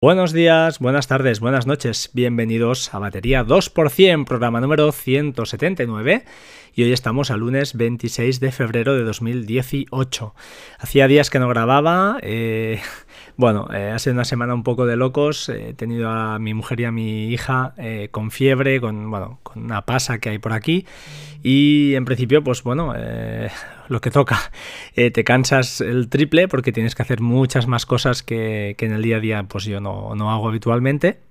Buenos días, buenas tardes, buenas noches, bienvenidos a Batería 2%, programa número 179 y hoy estamos al lunes 26 de febrero de 2018. Hacía días que no grababa, eh, bueno, eh, ha sido una semana un poco de locos, he tenido a mi mujer y a mi hija eh, con fiebre, con, bueno, con una pasa que hay por aquí y en principio pues bueno, lo que toca. Eh, te cansas el triple porque tienes que hacer muchas más cosas que, que en el día a día pues yo no, no hago habitualmente.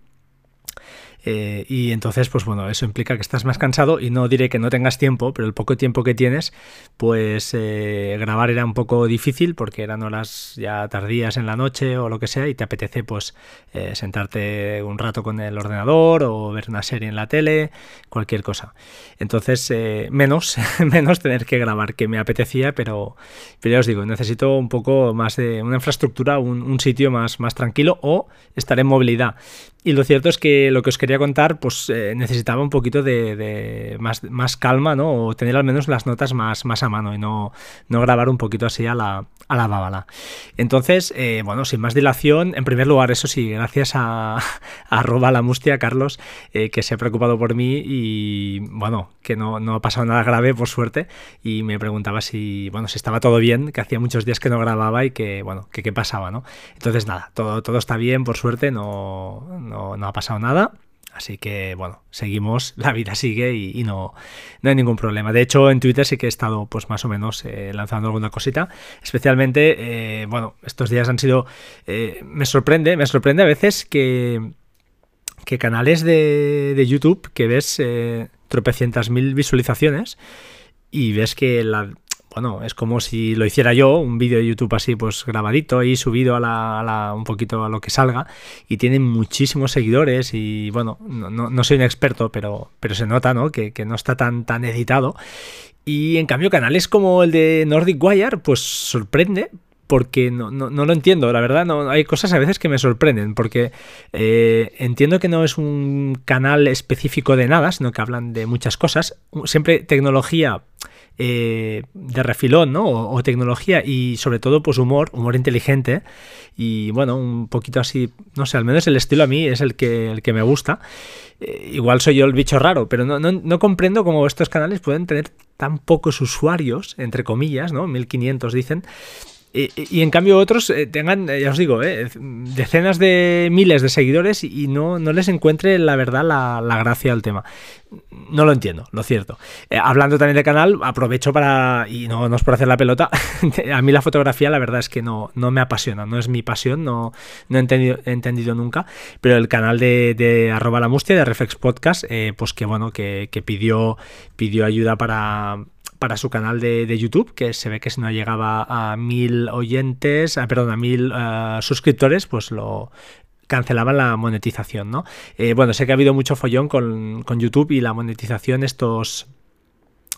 Eh, y entonces, pues bueno, eso implica que estás más cansado y no diré que no tengas tiempo, pero el poco tiempo que tienes, pues eh, grabar era un poco difícil porque eran horas ya tardías en la noche o lo que sea y te apetece pues eh, sentarte un rato con el ordenador o ver una serie en la tele, cualquier cosa. Entonces, menos, menos tener que grabar que me apetecía, pero, pero ya os digo, necesito un poco más de una infraestructura, un, un sitio más, más tranquilo o estar en movilidad. Y lo cierto es que lo que os quería contar, pues eh, necesitaba un poquito de, más, calma, ¿no? O tener al menos las notas más, más a mano y no, no grabar un poquito así a la, a la bábala. Entonces, eh, bueno, sin más dilación, en primer lugar, eso sí, gracias a, arroba la mustia, Carlos, eh, que se ha preocupado por mí y, bueno, que no, no ha pasado nada grave, por suerte, y me preguntaba si, bueno, si estaba todo bien, que hacía muchos días que no grababa y que, bueno, que qué pasaba, ¿no? Entonces, nada, todo, todo está bien, por suerte, no no, ha pasado nada. Así que bueno, seguimos, la vida sigue y, no, no, hay ningún problema. De hecho, en Twitter sí que he estado pues más o menos eh, lanzando alguna cosita. Especialmente, eh, bueno, estos días han sido... Eh, me sorprende, me sorprende a veces que, que canales de, de YouTube que ves tropecientas mil visualizaciones y ves que la bueno, es como si lo hiciera yo, un vídeo de YouTube así, pues grabadito y subido a la, un poquito a lo que salga, y tienen muchísimos seguidores y bueno, no, soy un experto, pero, pero se nota, ¿no? Que, no está tan, tan editado. Y en cambio, canales como el de Nordic Wire, pues sorprende, porque no, no, lo entiendo, la verdad, no, hay cosas a veces que me sorprenden, porque eh, entiendo que no es un canal específico de nada, sino que hablan de muchas cosas, siempre tecnología eh, de refilón, ¿no? O, tecnología y sobre todo pues humor, humor inteligente y bueno, un poquito así, no sé, al menos el estilo a mí es el que, el que me gusta. Eh, igual soy yo el bicho raro, pero no, no, no comprendo cómo estos canales pueden tener tan pocos usuarios, entre comillas, ¿no? 1500 dicen, y, en cambio otros eh, tengan, eh, ya os digo, eh, decenas de miles de seguidores y no, no les encuentre la verdad la, gracia al tema. No lo entiendo, lo cierto. hablando también de canal, aprovecho para, y no, no es por hacer la pelota, a mí la fotografía la verdad es que no, no me apasiona, no es mi pasión, no, no he, entendido, entendido nunca, pero el canal de, de arroba la mustia, de Reflex Podcast, pues que bueno, que, que pidió, pidió ayuda para para su canal de, YouTube, que se ve que si no llegaba a mil oyentes, ah, perdón, a mil ah, suscriptores, pues lo cancelaban la monetización, ¿no? Eh, bueno, sé que ha habido mucho follón con, con YouTube y la monetización estos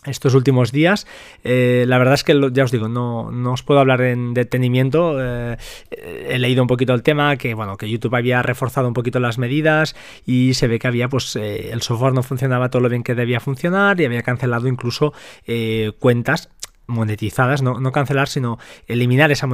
estos últimos días. Eh, la verdad es que ya os digo, no, os puedo hablar en detenimiento. Eh, he leído un poquito el tema, que bueno, que YouTube había reforzado un poquito las medidas y se ve que había, pues, eh, el software no funcionaba todo lo bien que debía funcionar y había cancelado incluso cuentas monetizadas, no, no, cancelar, sino eliminar esa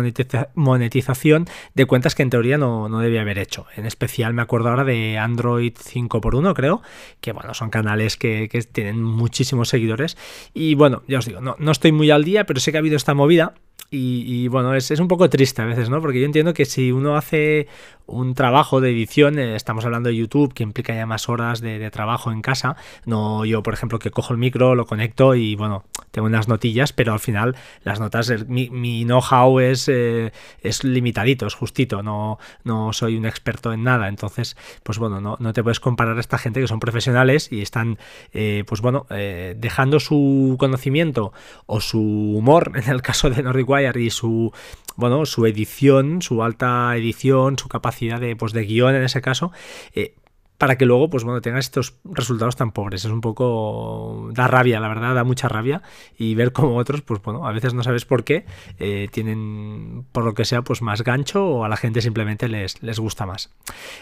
monetización de cuentas que en teoría no, no, debía haber hecho. En especial me acuerdo ahora de Android 5x1, creo, que bueno, son canales que, que tienen muchísimos seguidores. Y bueno, ya os digo, no, no estoy muy al día, pero sé que ha habido esta movida y, bueno, es, es, un poco triste a veces, ¿no? Porque yo entiendo que si uno hace un trabajo de edición, eh, estamos hablando de YouTube, que implica ya más horas de, trabajo en casa, no yo, por ejemplo, que cojo el micro, lo conecto y bueno, tengo unas notillas, pero al final las notas, mi, mi know-how es, eh, es limitadito, es justito, no, no soy un experto en nada, entonces, pues bueno, no, no te puedes comparar a esta gente que son profesionales y están, eh, pues bueno, dejando su conocimiento o su humor, en el caso de Nordic y su, bueno, su edición, su alta edición, su capacidad de, pues, de guion en ese caso, eh, para que luego, pues bueno, tengas estos resultados tan pobres. Es un poco. da rabia, la verdad, da mucha rabia. Y ver cómo otros, pues bueno, a veces no sabes por qué, eh, tienen, por lo que sea, pues más gancho o a la gente simplemente les, les gusta más.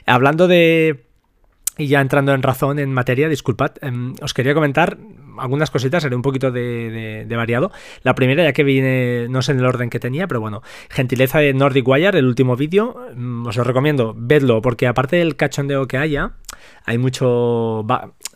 Hablando de Y ya entrando en razón, en materia, disculpad, em, os quería comentar algunas cositas, haré un poquito de, variado. La primera, ya que viene, no sé en el orden que tenía, pero bueno, gentileza de Nordic Wire, el último vídeo, mm, os lo recomiendo, vedlo, porque aparte del cachondeo que haya, hay mucho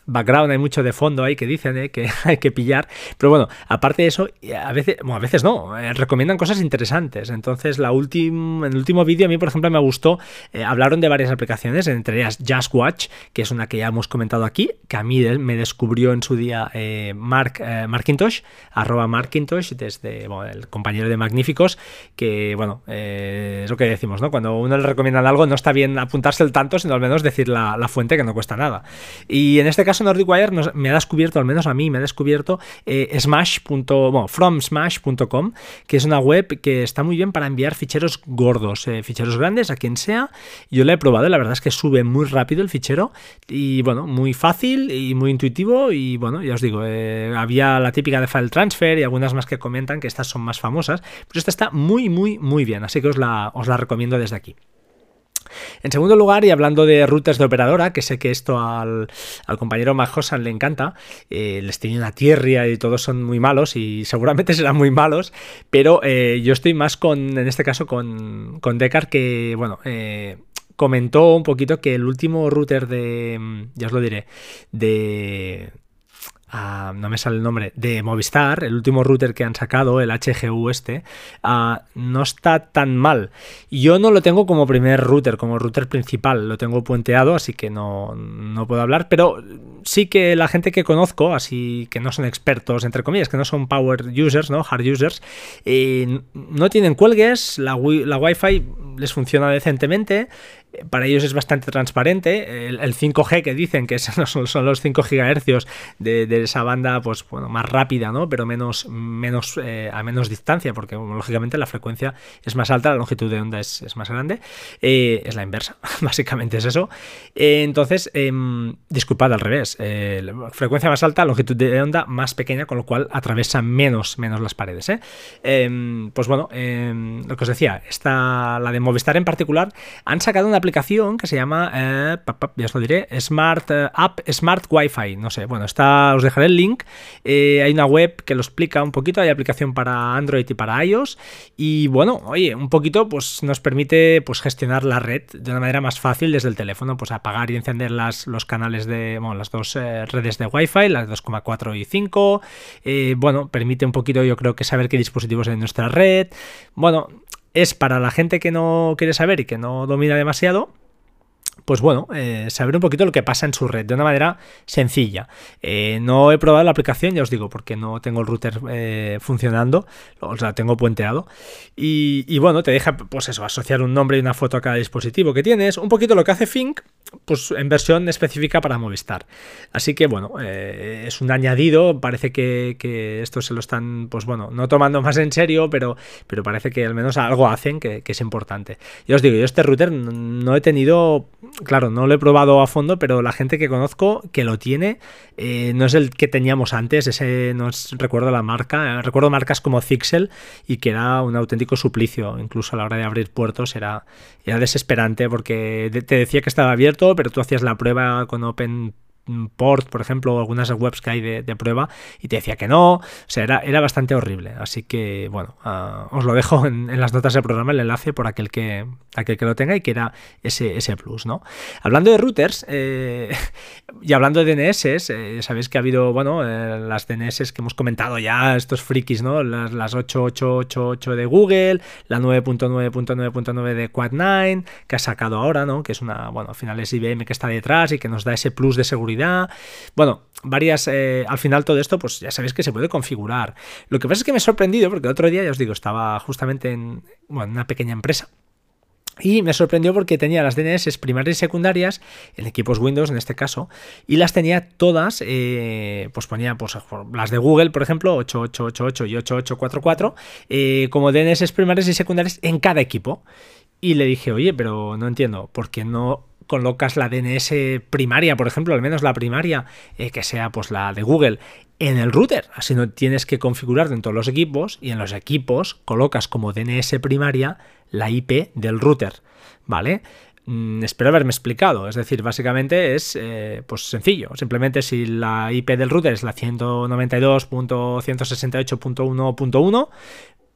background, hay mucho de fondo ahí que dicen eh, que hay que pillar. Pero bueno, aparte de eso, a veces, bueno, a veces no, eh, recomiendan cosas interesantes. Entonces, la en el último vídeo a mí, por ejemplo, me gustó, eh, hablaron de varias aplicaciones, entre ellas Just Watch, que es una que ya hemos comentado aquí, que a mí me descubrió en su día Mark Markintosh, arroba Markintosh, desde el compañero de Magníficos, que bueno, es lo que decimos, ¿no? Cuando uno le recomienda algo, no está bien apuntarse el tanto, sino al menos decir la fuente que no cuesta nada. Y en este caso, Nordic Wire me ha descubierto, al menos a mí, me ha descubierto eh, smash. fromsmash.com, que es una web que está muy bien para enviar ficheros gordos, eh, ficheros grandes a quien sea. Yo la he probado y la verdad es que sube muy rápido el fichero y bueno, muy fácil y muy intuitivo. Y bueno, ya os digo, eh, había la típica de file transfer y algunas más que comentan que estas son más famosas, pero esta está muy, muy, muy bien, así que os la, os la recomiendo desde aquí. En segundo lugar, y hablando de rutas de operadora, que sé que esto al, compañero Majosan le encanta, eh, les tiene una tierra y todos son muy malos y seguramente serán muy malos, pero eh, yo estoy más con, en este caso, con, con que, bueno, eh, comentó un poquito que el último router de, ya os lo diré, de Ah, no me sale el nombre, de Movistar, el último router que han sacado, el HGU este, ah, no está tan mal. Yo no lo tengo como primer router, como router principal, lo tengo puenteado, así que no, no puedo hablar, pero sí que la gente que conozco, así que no son expertos, entre comillas, que no son power users, ¿no? Hard users, eh, no tienen cuelgues, la, la Wi-Fi les funciona decentemente, para ellos es bastante transparente. El, 5G que dicen que son, son los 5 GHz de, esa banda, pues bueno, más rápida, ¿no? Pero menos, menos eh, a menos distancia, porque lógicamente la frecuencia es más alta, la longitud de onda es, más grande. Eh, es la inversa, básicamente es eso. Eh, entonces, em, disculpad al revés. frecuencia más alta, longitud de onda más pequeña, con lo cual atraviesa menos, menos las paredes. Em, pues bueno, em, lo que os decía, esta, la de Movistar en particular, han sacado una aplicación que se llama, eh, ya os lo diré, Smart eh, App Smart Wi-Fi. No sé, bueno, está, os dejaré el link. Eh, hay una web que lo explica un poquito. Hay aplicación para Android y para iOS. Y bueno, oye, un poquito pues nos permite pues gestionar la red de una manera más fácil desde el teléfono, pues apagar y encender las, los canales de, bueno, las dos redes de Wi-Fi, las 2,4 y 5. bueno, permite un poquito, yo creo que saber qué dispositivos hay en nuestra red. Bueno, es para la gente que no quiere saber y que no domina demasiado, pues bueno, eh, saber un poquito lo que pasa en su red de una manera sencilla. Eh, no he probado la aplicación, ya os digo, porque no tengo el router eh, funcionando, o sea, tengo puenteado. Y, bueno, te deja, pues eso, asociar un nombre y una foto a cada dispositivo que tienes. Un poquito lo que hace Fink, pues en versión específica para Movistar. Así que bueno, es un añadido, parece que, esto se lo están, pues bueno, no tomando más en serio, pero, pero parece que al menos algo hacen que, que es importante. Ya os digo, yo este router no he tenido claro, no lo he probado a fondo, pero la gente que conozco que lo tiene eh, no es el que teníamos antes, ese no recuerdo la marca, recuerdo marcas como Zixel y que era un auténtico suplicio, incluso a la hora de abrir puertos era, era desesperante porque te decía que estaba abierto, pero tú hacías la prueba con Open port, por ejemplo, o algunas webs que hay de, prueba, y te decía que no. O sea, era, era bastante horrible. Así que, bueno, ah, os lo dejo en, las notas del programa, el enlace por aquel que, aquel que lo tenga y que era ese, ese plus, ¿no? Hablando de routers eh, y hablando de DNS, eh, sabéis que ha habido, bueno, eh, las DNS que hemos comentado ya, estos frikis, ¿no? Las, las 8888 de Google, la 9.9.9.9 de Quad9, que ha sacado ahora, ¿no? Que es una, bueno, al final es IBM que está detrás y que nos da ese plus de seguridad bueno, varias. Eh, al final todo esto, pues ya sabéis que se puede configurar. Lo que pasa es que me he sorprendido porque el otro día, ya os digo, estaba justamente en, una pequeña empresa. Y me sorprendió porque tenía las DNS primarias y secundarias en equipos Windows en este caso, y las tenía todas, eh, pues ponía pues, las de Google, por ejemplo, 8888 y 8844, eh, como DNS primarias y secundarias en cada equipo. Y le dije, oye, pero no entiendo, ¿por qué no colocas la DNS primaria, por ejemplo, al menos la primaria, eh, que sea pues la de Google, en el router. Así no tienes que configurar dentro de los equipos y en los equipos colocas como DNS primaria la IP del router. ¿Vale? Mm, espero haberme explicado. Es decir, básicamente es eh, pues sencillo. Simplemente si la IP del router es la 192.168.1.1,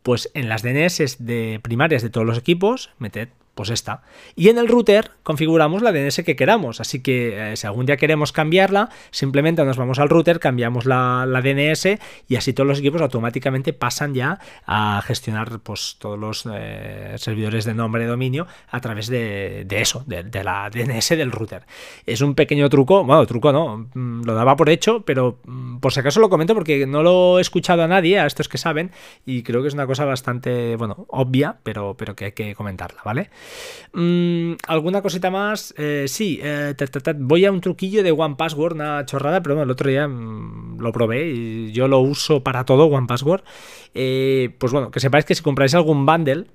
pues en las DNS de primarias de todos los equipos, meted pues esta. Y en el router configuramos la DNS que queramos, así que eh, si algún día queremos cambiarla, simplemente nos vamos al router, cambiamos la, DNS y así todos los equipos automáticamente pasan ya a gestionar pues, todos los eh, servidores de nombre de dominio a través de, eso, de, la DNS del router. Es un pequeño truco, bueno, truco no, mm, lo daba por hecho, pero mm, por si acaso lo comento porque no lo he escuchado a nadie, a estos que saben, y creo que es una cosa bastante, bueno, obvia, pero, pero que hay que comentarla, ¿vale? Mm, ¿Alguna cosita más? Eh, sí, eh, voy a un truquillo de One Password, una chorrada, pero bueno, el otro día mm, lo probé y yo lo uso para todo, One Password. Eh, pues bueno, que sepáis que si compráis algún bundle,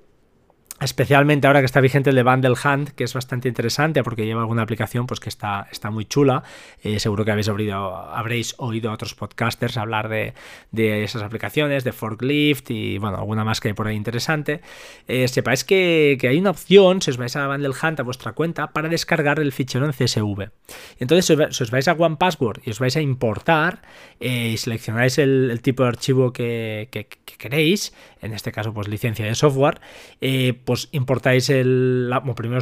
Especialmente ahora que está vigente el de Bundle Hand, que es bastante interesante porque lleva alguna aplicación pues, que está, está muy chula. Eh, seguro que habéis oído, habréis oído a otros podcasters hablar de, esas aplicaciones, de Forklift y bueno, alguna más que hay por ahí interesante. Eh, sepáis que, hay una opción, si os vais a Bundle Hunt a vuestra cuenta, para descargar el fichero en CSV. Entonces, si os, vais a One Password y os vais a importar eh, y seleccionáis el, tipo de archivo que, queréis, en este caso pues licencia de software, pues importáis el... primero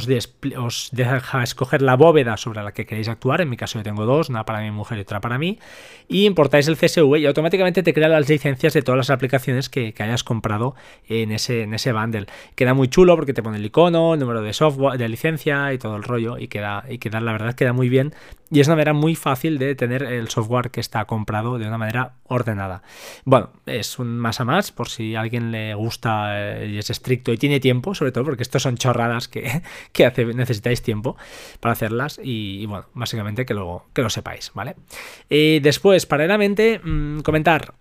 os, deja escoger la bóveda sobre la que queréis actuar, en mi caso yo tengo dos, una para mi mujer y otra para mí, y importáis el CSV y automáticamente te crea las licencias de todas las aplicaciones que, hayas comprado en ese, en ese bundle. Queda muy chulo porque te pone el icono, el número de software, de licencia y todo el rollo, y queda, y queda la verdad queda muy bien, y es una manera muy fácil de tener el software que está comprado de una manera ordenada. Bueno, es un más a más, por si a alguien le gusta eh, y es estricto y tiene tiempo, sobre todo porque estos son chorradas que, hace, necesitáis tiempo para hacerlas y, bueno, básicamente que lo, que lo sepáis, ¿vale? Y después, paralelamente, mm, comentar,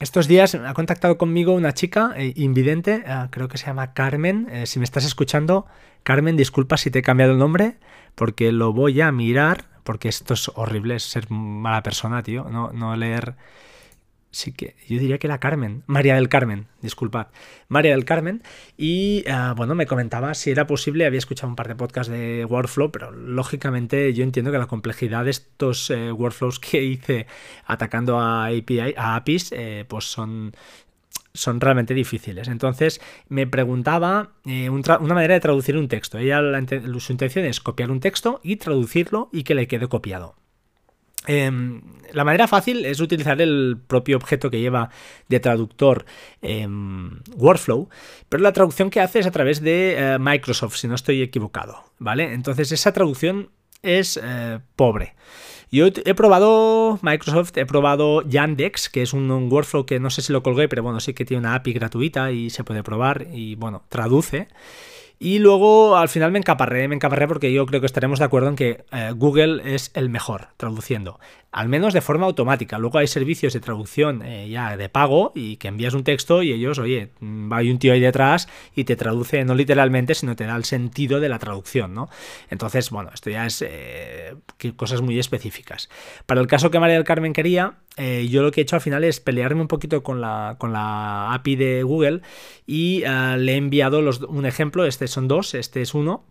estos días ha contactado conmigo una chica eh, invidente, eh, creo que se llama Carmen. Si me estás escuchando, Carmen, disculpa si te he cambiado el nombre, porque lo voy a mirar, porque esto es horrible, ser mala persona, tío, no, no leer sí que yo diría que era Carmen, María del Carmen, disculpad, María del Carmen, y ah, bueno, me comentaba si era posible, había escuchado un par de podcasts de Workflow, pero lógicamente yo entiendo que la complejidad de estos eh, workflows que hice atacando a API, a APIs, eh, pues son, son realmente difíciles. Entonces me preguntaba eh, una manera de traducir un texto. Ella su intención es copiar un texto y traducirlo y que le quede copiado. Em, la manera fácil es utilizar el propio objeto que lleva de traductor em, Workflow, pero la traducción que hace es a través de eh, Microsoft, si no estoy equivocado, ¿vale? Entonces esa traducción es eh, pobre. Yo he probado Microsoft, he probado Yandex, que es un, un, workflow que no sé si lo colgué, pero bueno, sí que tiene una API gratuita y se puede probar y bueno, traduce. Y luego al final me encaparré, me encaparré porque yo creo que estaremos de acuerdo en que eh, Google es el mejor traduciendo, al menos de forma automática. Luego hay servicios de traducción eh, ya de pago y que envías un texto y ellos, oye, mm, hay un tío ahí detrás y te traduce no literalmente, sino te da el sentido de la traducción, ¿no? Entonces, bueno, esto ya es eh, cosas muy específicas. Para el caso que María del Carmen quería, eh, yo lo que he hecho al final es pelearme un poquito con la, con la API de Google y eh, le he enviado los, un ejemplo, este son dos, este es uno,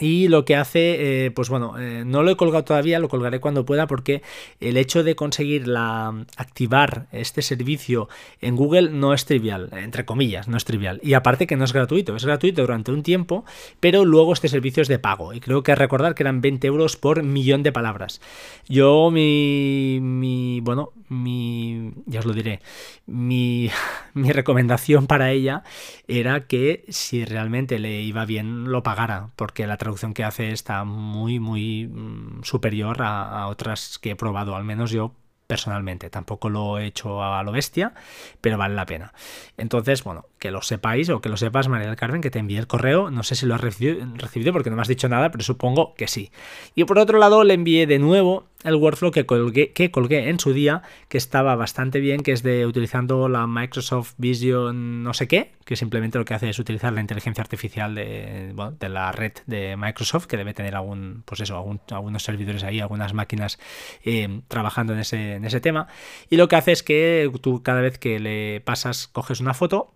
y lo que hace, eh, pues bueno, eh, no lo he colgado todavía, lo colgaré cuando pueda porque el hecho de conseguir la, activar este servicio en Google no es trivial, entre comillas, no es trivial. Y aparte que no es gratuito, es gratuito durante un tiempo, pero luego este servicio es de pago. Y creo que recordar que eran 20 euros por millón de palabras. Yo mi, mi bueno, mi, ya os lo diré, mi, mi recomendación para ella era que si realmente le iba bien lo pagara, porque la traducción que hace está muy, muy mm, superior a, otras que he probado, al menos yo personalmente. Tampoco lo he hecho a lo bestia, pero vale la pena. Entonces, bueno, que lo sepáis o que lo sepas, María del Carmen, que te envié el correo. No sé si lo has recibido, recibido porque no me has dicho nada, pero supongo que sí. Y por otro lado, le envié de nuevo el workflow que colgué, que colgué en su día, que estaba bastante bien, que es de utilizando la Microsoft Vision no sé qué, que simplemente lo que hace es utilizar la inteligencia artificial de, de la red de Microsoft, que debe tener algún, pues eso, algunos servidores ahí, algunas máquinas eh, trabajando en ese, en ese tema. Y lo que hace es que tú cada vez que le pasas, coges una foto,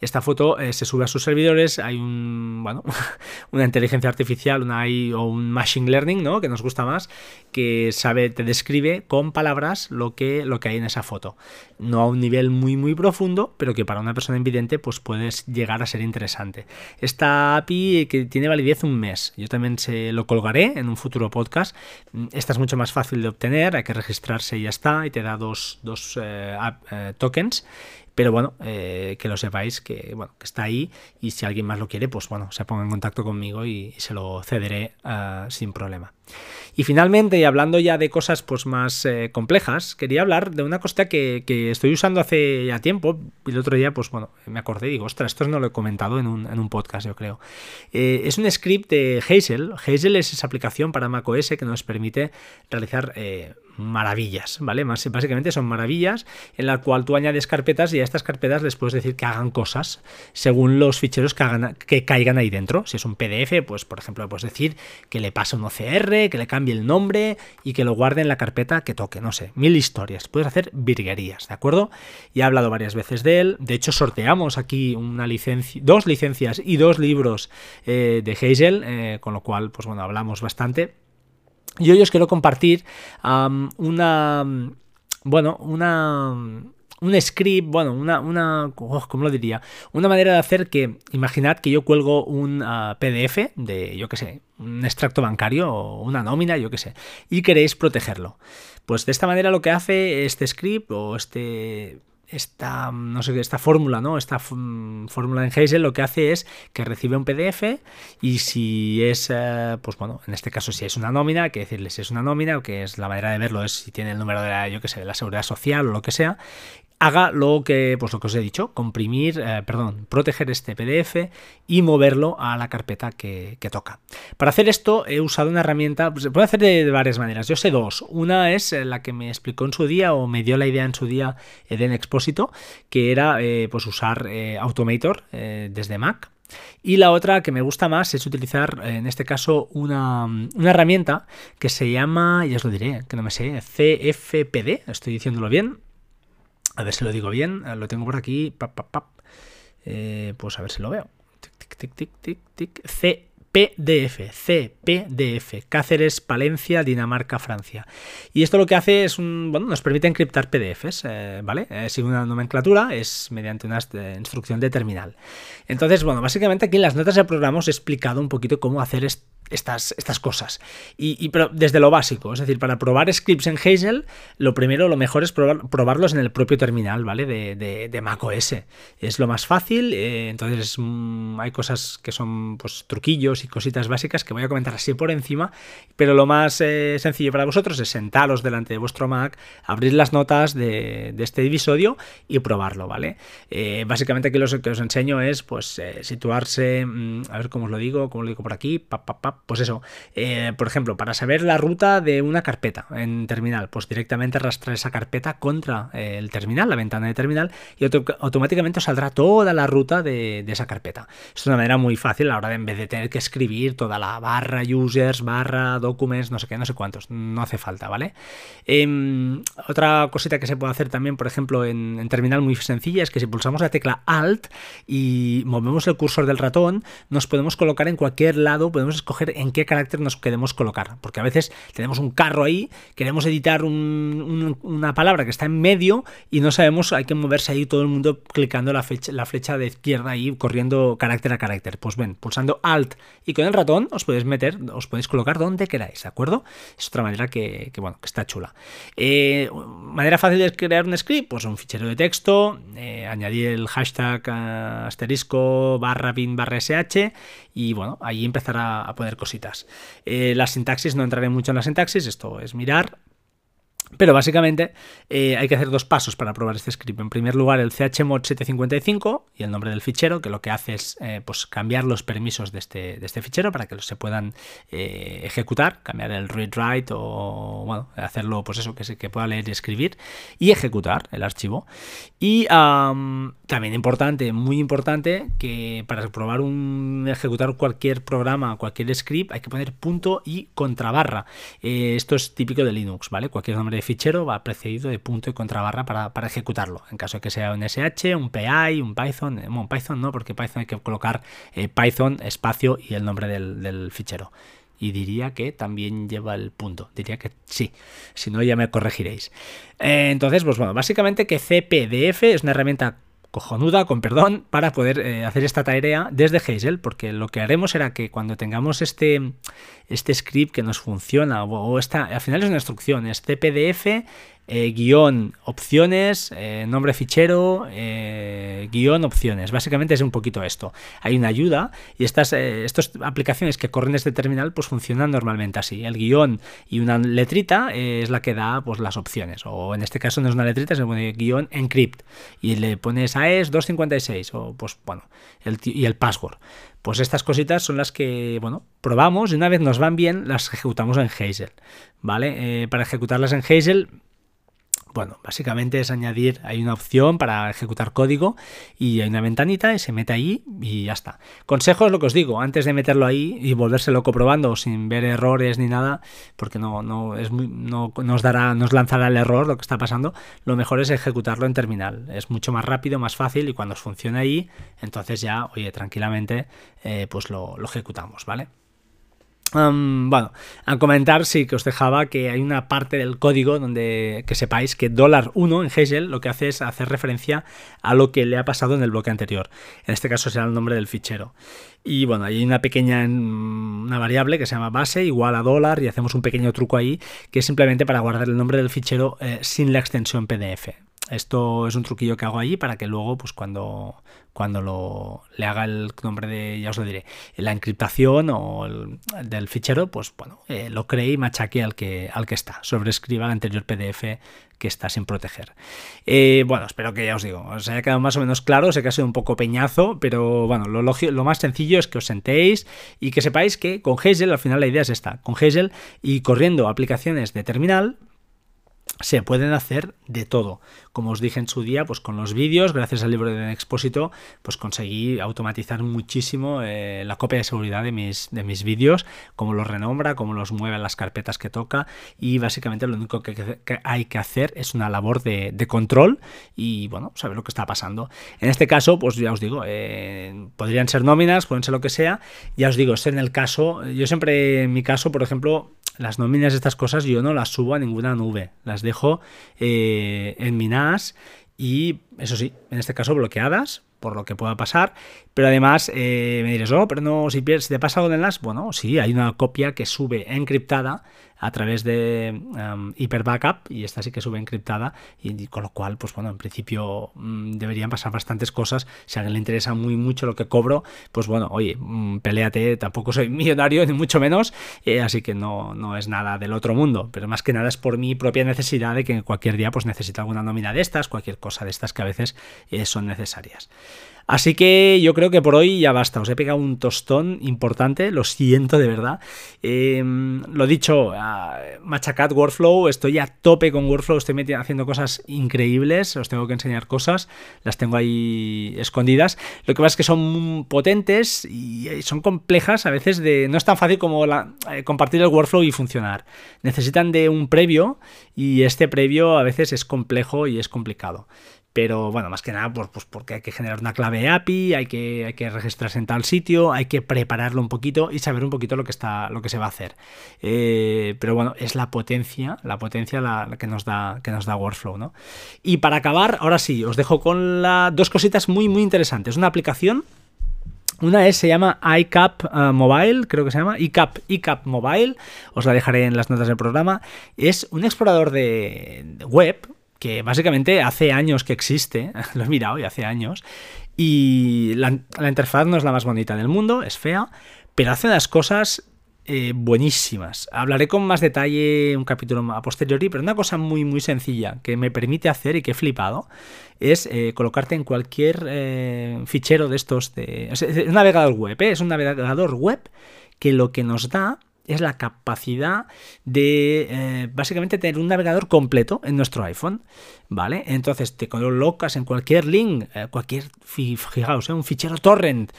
esta foto eh, se sube a sus servidores, hay un, bueno, una inteligencia artificial, una AI o un machine learning, ¿no? Que nos gusta más, que sabe, te describe con palabras lo que, lo que hay en esa foto. No a un nivel muy, muy profundo, pero que para una persona invidente, pues puedes llegar a ser interesante. Esta API que tiene validez un mes. Yo también se lo colgaré en un futuro podcast. Esta es mucho más fácil de obtener, hay que registrarse y ya está, y te da dos, dos eh, eh, tokens pero bueno, eh, que lo sepáis que, bueno, que está ahí y si alguien más lo quiere, pues bueno, se ponga en contacto conmigo y, se lo cederé uh, sin problema. Y finalmente, y hablando ya de cosas pues, más eh, complejas, quería hablar de una cosa que, estoy usando hace ya tiempo. Y el otro día, pues bueno, me acordé y digo, ostras, esto no lo he comentado en un, en un podcast, yo creo. Eh, es un script de Hazel. Hazel es esa aplicación para macOS que nos permite realizar maravillas, ¿vale? Más, básicamente son maravillas en la cual tú añades carpetas y a estas carpetas les puedes decir que hagan cosas según los ficheros que, hagan, que caigan ahí dentro. Si es un PDF, pues por ejemplo, puedes decir que le pase un OCR, que le cambie el nombre y que lo guarde en la carpeta que toque, no sé, mil historias. Puedes hacer virguerías, ¿de acuerdo? Ya he hablado varias veces de él. De hecho, sorteamos aquí una licencia, dos licencias y dos libros eh, de Hazel, eh, con lo cual, pues bueno, hablamos bastante. Y hoy os quiero compartir una, bueno, una un script, bueno, una, una oh, ¿cómo lo diría? Una manera de hacer que, imaginad que yo cuelgo un ah, PDF de, yo qué sé, un extracto bancario o una nómina, yo qué sé, y queréis protegerlo. Pues de esta manera lo que hace este script o este esta, no sé, esta fórmula, ¿no? Esta fórmula en Hazel lo que hace es que recibe un PDF y si es, eh, pues bueno, en este caso si es una nómina, hay que decirle si es una nómina o que es la manera de verlo es si tiene el número de la, yo que sé, de la seguridad social o lo que sea haga lo que, pues lo que os he dicho, comprimir, eh, perdón, proteger este PDF y moverlo a la carpeta que, toca. Para hacer esto he usado una herramienta, pues, se puede hacer de, varias maneras. Yo sé dos. Una es eh, la que me explicó en su día o me dio la idea en su día Eden Expósito, que era eh, pues usar Automator desde Mac. Y la otra que me gusta más es utilizar, en este caso, una, una, herramienta que se llama, ya os lo diré, que no me sé, CFPD, estoy diciéndolo bien, a ver si lo digo bien. Lo tengo por aquí. Eh, pues a ver si lo veo. Tic, tic, tic, tic, tic. CPDF. CPDF. Cáceres, Palencia, Dinamarca, Francia. Y esto lo que hace es un. Bueno, nos permite encriptar PDFs, eh, ¿vale? Es una nomenclatura, es mediante una eh, instrucción de terminal. Entonces, bueno, básicamente aquí en las notas del programa os he explicado un poquito cómo hacer esto estas, estas cosas. Y, pero desde lo básico, es decir, para probar scripts en Hazel, lo primero, lo mejor es probarlos en el propio terminal, ¿vale? De, de, de macOS. Es lo más fácil, eh, entonces mm, hay cosas que son pues truquillos y cositas básicas que voy a comentar así por encima, pero lo más eh, sencillo para vosotros es sentaros delante de vuestro Mac, abrir las notas de, este episodio y probarlo, ¿vale? Eh, básicamente aquí lo que os enseño es pues situarse, mm, a ver cómo os lo digo, cómo lo digo por aquí, pap, pues eso, eh, por ejemplo, para saber la ruta de una carpeta en terminal, pues directamente arrastrar esa carpeta contra eh, el terminal, la ventana de terminal, y automáticamente saldrá toda la ruta de, esa carpeta. Es una manera muy fácil a la hora de en vez de tener que escribir toda la barra users, barra documents, no sé qué, no sé cuántos, no hace falta, ¿vale? Em, otra cosita que se puede hacer también, por ejemplo, en, en terminal muy sencilla, es que si pulsamos la tecla Alt y movemos el cursor del ratón, nos podemos colocar en cualquier lado, podemos escoger en qué carácter nos queremos colocar. Porque a veces tenemos un carro ahí, queremos editar una palabra que está en medio y no sabemos, hay que moverse ahí todo el mundo clicando la, la flecha de izquierda ahí, corriendo carácter a carácter. Pues ven, pulsando Alt y con el ratón os podéis meter, os podéis colocar donde queráis, ¿de acuerdo? Es otra manera que, bueno, que está chula. Eh, manera fácil de crear un script, pues un fichero de texto, eh, añadir el hashtag eh, asterisco barra bin barra sh y bueno, ahí empezará a poner cositas. Eh, la sintaxis, no entraré mucho en la sintaxis, esto es mirar pero básicamente eh, hay que hacer dos pasos para probar este script. En primer lugar, el chmod 755 y el nombre del fichero, que lo que hace es eh, pues cambiar los permisos de este, de este fichero para que se puedan eh, ejecutar, cambiar el read write o bueno, hacerlo pues eso, que, se, que pueda leer y escribir y ejecutar el archivo. Y también importante, muy importante, que para probar un ejecutar cualquier programa, cualquier script, hay que poner punto y contrabarra. esto es típico de Linux, ¿vale? Cualquier nombre fichero va precedido de punto y contrabarra para, para ejecutarlo. En caso de que sea un SH, un PI, un Python. Bueno, Python no, porque Python hay que colocar Python, espacio y el nombre del fichero y diría que también lleva el punto. Diría que sí, si no ya me corregiréis. Eh, entonces, pues bueno, básicamente que CPDF es una herramienta cojonuda, con perdón, para poder eh, hacer esta tarea desde Hazel, porque lo que haremos será que cuando tengamos este, este script que nos funciona, o, esta, al final es una instrucción, es cpdf eh, guion opciones, eh, nombre fichero, eh, guion opciones. Básicamente es un poquito esto. Hay una ayuda y estas, estas aplicaciones que corren desde terminal pues funcionan normalmente así. El guion y una letrita es la que da pues las opciones. O en este caso no es una letrita, se pone guion encrypt y le pones AES 256 o pues bueno, el, y el password. Pues estas cositas son las que, bueno, probamos y una vez nos van bien, las ejecutamos en Hazel, ¿vale? para ejecutarlas en Hazel bueno, básicamente es añadir, hay una opción para ejecutar código y hay una ventanita y se mete ahí y ya está. Consejos, lo que os digo, antes de meterlo ahí y volverse loco probando sin ver errores ni nada, porque no, no, es no nos dará, nos lanzará el error lo que está pasando, lo mejor es ejecutarlo en terminal. Es mucho más rápido, más fácil y cuando os funcione ahí, entonces ya, oye, tranquilamente, eh, pues lo, lo ejecutamos, ¿vale? Bueno, a comentar sí que os dejaba que hay una parte del código donde que sepáis que dólar 1 en Hegel lo que hace es hacer referencia a lo que le ha pasado en el bloque anterior. En este caso será el nombre del fichero. Y bueno, hay una pequeña una variable que se llama base igual a dólar y hacemos un pequeño truco ahí que es simplemente para guardar el nombre del fichero eh, sin la extensión PDF. Esto es un truquillo que hago allí para que luego, pues cuando, cuando lo, le haga el nombre de, ya os lo diré, la encriptación o el, del fichero, pues bueno, eh, lo cree y machaque al que, al que está, sobrescriba el anterior PDF que está sin proteger. Eh, bueno, espero que ya os digo, os haya quedado más o menos claro, sé que ha sido un poco peñazo, pero bueno, lo, lo más sencillo es que os sentéis y que sepáis que con Hazel, al final la idea es esta, con Hazel y corriendo aplicaciones de terminal, se pueden hacer de todo. Como os dije en su día, pues con los vídeos, gracias al libro de Expósito, pues conseguí automatizar muchísimo eh, la copia de seguridad de mis, de mis vídeos, cómo los renombra, cómo los mueve en las carpetas que toca y básicamente lo único que, hay que hacer es una labor de, control y bueno, saber lo que está pasando. En este caso, pues ya os digo, eh, podrían ser nóminas, pueden ser lo que sea, ya os digo, es en el caso, yo siempre en mi caso, por ejemplo, las nóminas de estas cosas yo no las subo a ninguna nube, las dejo eh, en mi NAS y eso sí, en este caso bloqueadas por lo que pueda pasar, pero además eh, me diréis, oh, pero no, si, te pasa algo en el bueno, sí, hay una copia que sube encriptada a través de um, Hyper Backup y esta sí que sube encriptada y, con lo cual, pues bueno, en principio mm, deberían pasar bastantes cosas. Si a alguien le interesa muy mucho lo que cobro, pues bueno, oye, mm, peleate, tampoco soy millonario ni mucho menos, eh, así que no, no es nada del otro mundo, pero más que nada es por mi propia necesidad de que cualquier día pues necesito alguna nómina de estas, cualquier cosa de estas que a veces eh, son necesarias. Así que yo creo que por hoy ya basta. Os he pegado un tostón importante, lo siento de verdad. Em, lo dicho, machacad Workflow, estoy a tope con Workflow, estoy haciendo cosas increíbles, os tengo que enseñar cosas, las tengo ahí escondidas. Lo que pasa es que son potentes y son complejas, a veces de no es tan fácil como eh, compartir el Workflow y funcionar. Necesitan de un previo y este previo a veces es complejo y es complicado. Pero bueno, más que nada pues, pues, porque hay que generar una clave API, hay que, hay que registrarse en tal sitio, hay que prepararlo un poquito y saber un poquito lo que, está, lo que se va a hacer. Eh, pero bueno, es la potencia, la potencia la, que, nos da, que nos da Workflow. ¿no? Y para acabar, ahora sí, os dejo con la, dos cositas muy, muy interesantes. Una aplicación una es, se llama iCap eh, Mobile, creo que se llama, iCap, iCap Mobile, os la dejaré en las notas del programa. Es un explorador de web, que básicamente hace años que existe, lo he mirado y hace años, y la, interfaz no es la más bonita del mundo, es fea, pero hace unas cosas eh, buenísimas. Hablaré con más detalle un capítulo a posteriori, pero una cosa muy muy sencilla que me permite hacer y que he flipado es eh, colocarte en cualquier eh, fichero de estos, de, es un navegador web, es un navegador web que lo que nos da es la capacidad de eh, básicamente tener un navegador completo en nuestro iPhone, ¿vale? Entonces te colocas en cualquier link, eh, cualquier, fijaos, eh, un fichero torrent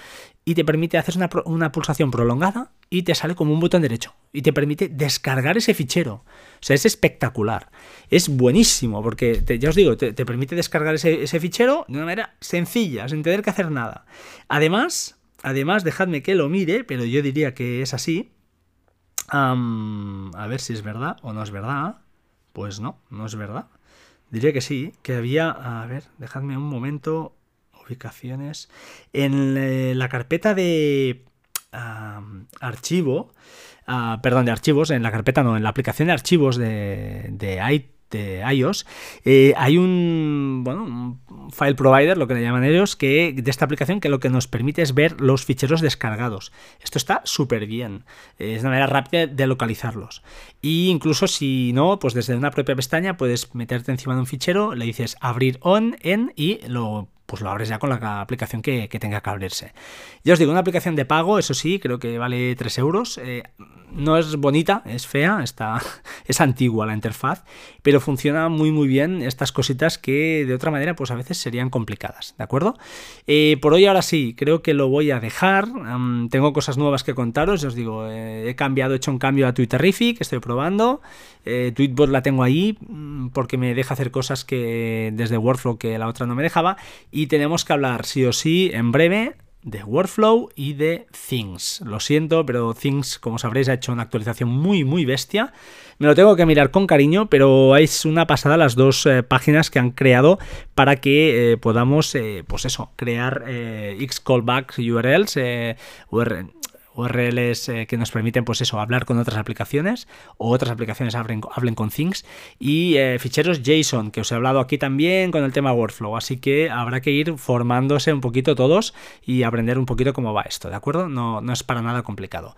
y te permite hacer una, pulsación prolongada y te sale como un botón derecho y te permite descargar ese fichero. O sea, es espectacular. Es buenísimo porque, ya os digo, te, permite descargar ese, ese, fichero de una manera sencilla, sin tener que hacer nada. Además, además, dejadme que lo mire, pero yo diría que es así. A ver si es verdad o no es verdad. Pues no, no es verdad. Diría que sí, que había, a ver, dejadme un momento, ubicaciones. En eh, la carpeta de archivo, ah, perdón, de archivos, en la carpeta no, en la aplicación de archivos de, de, iOS, eh, hay un, bueno, un file provider, lo que le llaman ellos, que de esta aplicación que lo que nos permite es ver los ficheros descargados. Esto está súper bien, es una manera rápida de localizarlos. Y incluso si no, pues desde una propia pestaña puedes meterte encima de un fichero, le dices abrir on en y lo pues lo abres ya con la aplicación que, tenga que abrirse. Ya os digo, una aplicación de pago, eso sí, creo que vale 3 euros. Eh, no es bonita, es fea, está, es antigua la interfaz, pero funciona muy muy bien estas cositas que de otra manera pues a veces serían complicadas, ¿de acuerdo? Eh, por hoy ahora sí, creo que lo voy a dejar. tengo cosas nuevas que contaros, ya os digo, eh, he cambiado, he hecho un cambio a Twitterific, estoy probando. Tweetbot la tengo ahí mm, porque me deja hacer cosas que desde Workflow que la otra no me dejaba. Y tenemos que hablar sí o sí en breve de Workflow y de Things. Lo siento, pero Things, como sabréis, ha hecho una actualización muy, muy bestia. Me lo tengo que mirar con cariño, pero es una pasada las dos eh, páginas que han creado para que eh, podamos, eh, pues eso, crear X callbacks URLs, URLs eh, que nos permiten, pues eso, hablar con otras aplicaciones o otras aplicaciones hablen, con Things y eh, ficheros JSON, que os he hablado aquí también con el tema Workflow. Así que habrá que ir formándose un poquito todos y aprender un poquito cómo va esto, ¿de acuerdo? No, no es para nada complicado.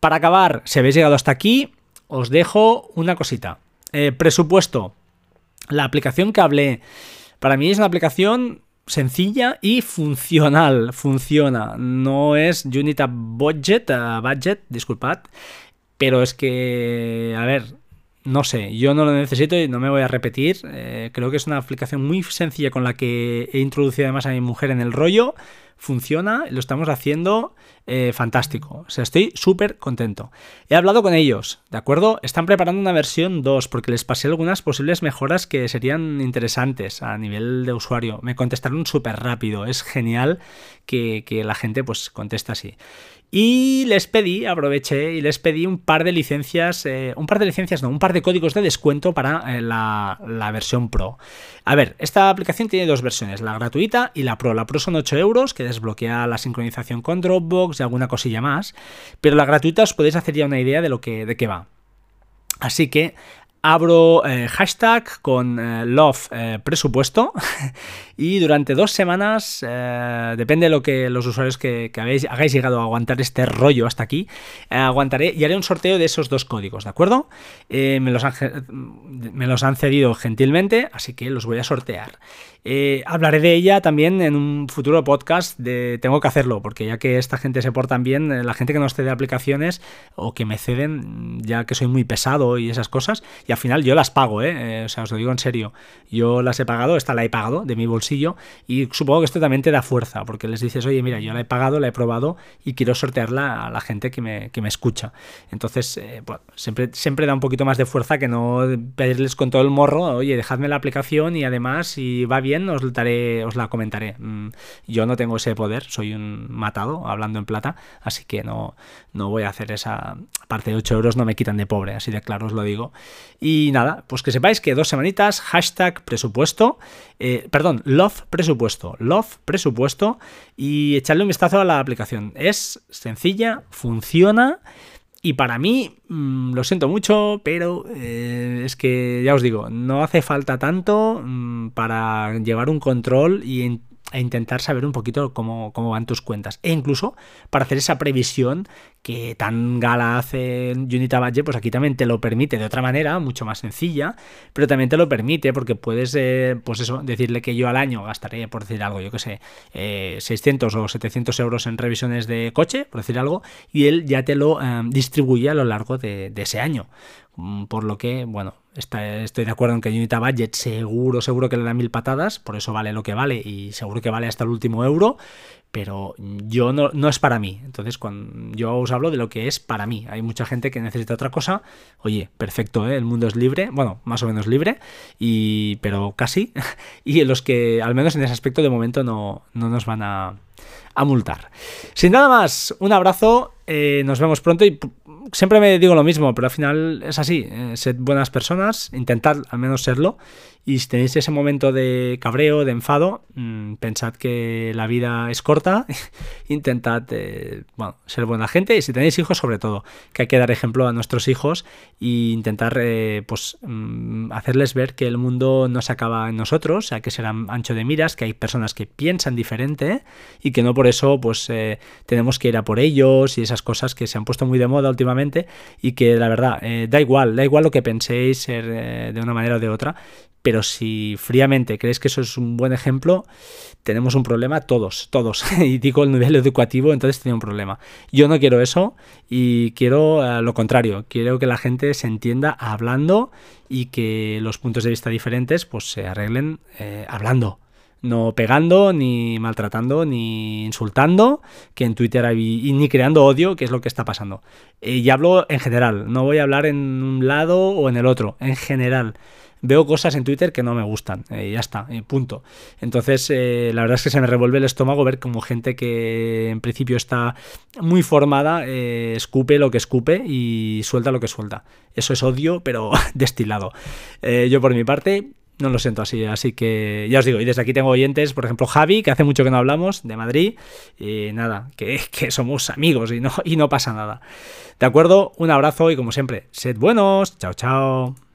Para acabar, si habéis llegado hasta aquí, os dejo una cosita. Eh, presupuesto. La aplicación que hablé, para mí es una aplicación sencilla y funcional. Funciona. No es Unita Budget, uh, budget, disculpad. Pero es que, a ver, no sé, yo no lo necesito y no me voy a repetir. Eh, creo que es una aplicación muy sencilla con la que he introducido además a mi mujer en el rollo funciona, lo estamos haciendo eh, fantástico. O sea, estoy súper contento. He hablado con ellos, ¿de acuerdo? Están preparando una versión 2 porque les pasé algunas posibles mejoras que serían interesantes a nivel de usuario. Me contestaron súper rápido. Es genial que, que la gente pues así. Y les pedí, aproveché y les pedí un par de licencias, eh, un par de licencias, no, un par de códigos de descuento para eh, la, la, versión Pro. A ver, esta aplicación tiene dos versiones, la gratuita y la Pro. La Pro son 8 euros, que desbloquea la sincronización con Dropbox y alguna cosilla más, pero la gratuita os podéis hacer ya una idea de lo que de qué va. Así que abro eh, hashtag con eh, love eh, presupuesto y durante dos semanas, depende de lo que los usuarios que, habéis, hagáis llegado a aguantar este rollo hasta aquí, aguantaré y haré un sorteo de esos dos códigos, ¿de acuerdo? me, los han cedido gentilmente, así que los voy a sortear. Eh, hablaré de ella también en un futuro podcast. Tengo que hacerlo, porque ya que esta gente se portan bien, eh, la gente que nos cede aplicaciones o que me ceden, ya que soy muy pesado y esas cosas, y al final yo las pago, ¿eh? o sea, os lo digo en serio. Yo las he pagado, esta la he pagado de mi bolsillo, y supongo que esto también te da fuerza, porque les dices, oye, mira, yo la he pagado, la he probado y quiero sortearla a la gente que me, que me escucha. Entonces, siempre, siempre da un poquito más de fuerza que no pedirles con todo el morro, oye, dejadme la aplicación y además, si va bien, os, os la comentaré. Mm, yo no tengo ese poder, soy un matado, hablando en plata, así que no, no voy a hacer esa parte de 8 euros, no me quitan de pobre, así de claro os lo digo. Nada, pues que sepáis que dos semanitas, hashtag presupuesto, eh, perdón, love presupuesto, love presupuesto, y echarle un vistazo a la aplicación. Es sencilla, funciona. Y para mí, mm, lo siento mucho, pero eh, es que ya os digo, no hace falta tanto mm, para llevar un control y e intentar saber un poquito cómo, cómo, van tus cuentas. E incluso para hacer esa previsión que tan gala hace Unita Budget, pues aquí también te lo permite de otra manera, mucho más sencilla, pero también te lo permite porque puedes, eh, pues eso, decirle que yo al año gastaré, por decir algo, yo que sé, 600 eh, o 700 euros en revisiones de coche, por decir algo, y él ya te lo eh, distribuye a lo largo de ese año. Mm, por lo que, bueno, estoy de acuerdo en que Unita Budget seguro, seguro que le da mil patadas, por eso vale lo que vale y seguro que vale hasta el último euro. pero yo no, no es para mí. Entonces, cuando yo os hablo de lo que es para mí. Hay mucha gente que necesita otra cosa. Oye, perfecto, ¿eh? el mundo es libre, bueno, más o menos libre, y, pero casi. Y los que, al menos en ese aspecto, de momento no, no nos van a, a multar. Sin nada más, un abrazo, eh, nos vemos pronto y siempre me digo lo mismo, pero al final es así, eh, sed buenas personas, intentad al menos serlo y si tenéis ese momento de cabreo, de enfado, mm, pensad que la vida es corta, intentad eh, bueno, ser buena gente y si tenéis hijos sobre todo, que hay que dar ejemplo a nuestros hijos e intentar pues, mm, hacerles ver que el mundo no se acaba en nosotros, hay que ser ancho de miras, que hay personas que piensan diferente y que no por eso pues eh, tenemos que ir a por ellos y esas cosas que se han puesto muy de moda últimamente y que la verdad eh, da igual, da igual lo que penséis ser eh, de una manera o de otra, pero si fríamente creéis que eso es un buen ejemplo, tenemos un problema todos, todos. y digo el nivel educativo, entonces tiene un problema. Yo no quiero eso y quiero lo contrario, quiero que la gente se entienda hablando y que los puntos de vista diferentes pues se arreglen hablando no pegando, ni maltratando, ni insultando, que en Twitter hay, y ni creando odio, que es lo que está pasando. Y hablo en general, no voy a hablar en un lado o en el otro, en general. Veo cosas en Twitter que no me gustan, y ya está, punto. Entonces, eh, la verdad es que se me revuelve el estómago ver como gente que en principio está muy formada, eh, escupe lo que escupe y suelta lo que suelta. Eso es odio, pero destilado. Eh, yo por mi parte no lo siento así, así que ya os digo, y desde aquí tengo oyentes, por ejemplo Javi, que hace mucho que no hablamos, de Madrid, y nada, que, que somos amigos y no, y no pasa nada. De acuerdo, un abrazo y como siempre, sed buenos, chao chao.